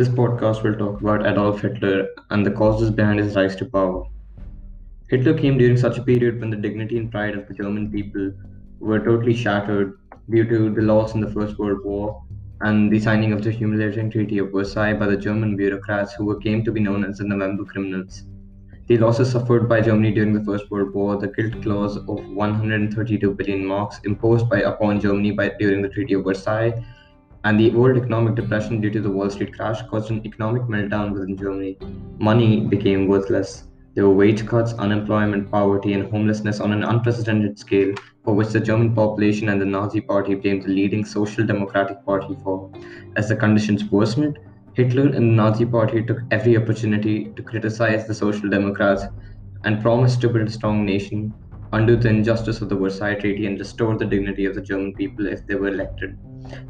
This podcast will talk about Adolf Hitler and the causes behind his rise to power. Hitler came during such a period when the dignity and pride of the German people were totally shattered due to the loss in the First World War and the signing of the humiliating Treaty of Versailles by the German bureaucrats who were came to be known as the November Criminals. The losses suffered by Germany during the First World War, the guilt clause of 132 billion marks imposed by upon Germany by during the Treaty of Versailles, and the world economic depression due to the Wall Street crash caused an economic meltdown within Germany. Money became worthless. There were wage cuts, unemployment, poverty, and homelessness on an unprecedented scale, for which the German population and the Nazi Party blamed the leading Social Democratic Party for. As the conditions worsened, Hitler and the Nazi Party took every opportunity to criticize the Social Democrats and promised to build a strong nation, undo the injustice of the Versailles Treaty, and restore the dignity of the German people if they were elected.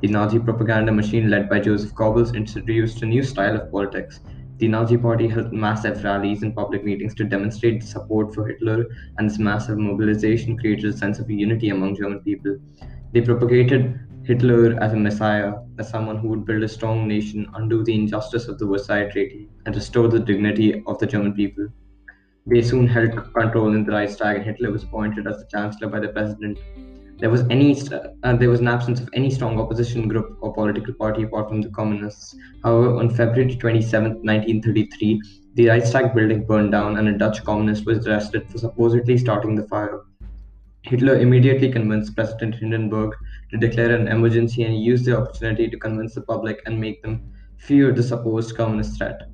The Nazi propaganda machine led by Joseph Goebbels introduced a new style of politics. The Nazi Party held massive rallies and public meetings to demonstrate support for Hitler, and this massive mobilization created a sense of unity among German people. They propagated Hitler as a messiah, as someone who would build a strong nation, undo the injustice of the Versailles Treaty, and restore the dignity of the German people. They soon held control in the Reichstag, and Hitler was appointed as the chancellor by the president there was any uh, there was an absence of any strong opposition group or political party apart from the communists. However, on February 27, 1933, the Reichstag building burned down and a Dutch communist was arrested for supposedly starting the fire. Hitler immediately convinced President Hindenburg to declare an emergency and used the opportunity to convince the public and make them fear the supposed communist threat.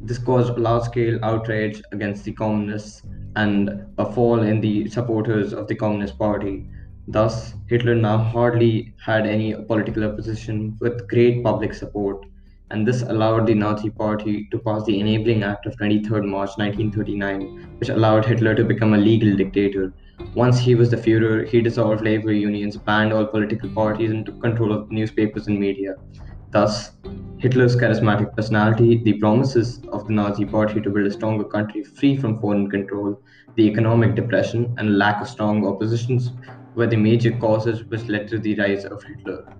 This caused large scale outrage against the communists and a fall in the supporters of the Communist Party. Thus, Hitler now hardly had any political opposition with great public support, and this allowed the Nazi Party to pass the Enabling Act of 23 March 1939, which allowed Hitler to become a legal dictator. Once he was the Fuhrer, he dissolved labor unions, banned all political parties, and took control of newspapers and media. Thus, Hitler's charismatic personality, the promises the Nazi Party to build a stronger country free from foreign control, the economic depression, and lack of strong oppositions were the major causes which led to the rise of Hitler.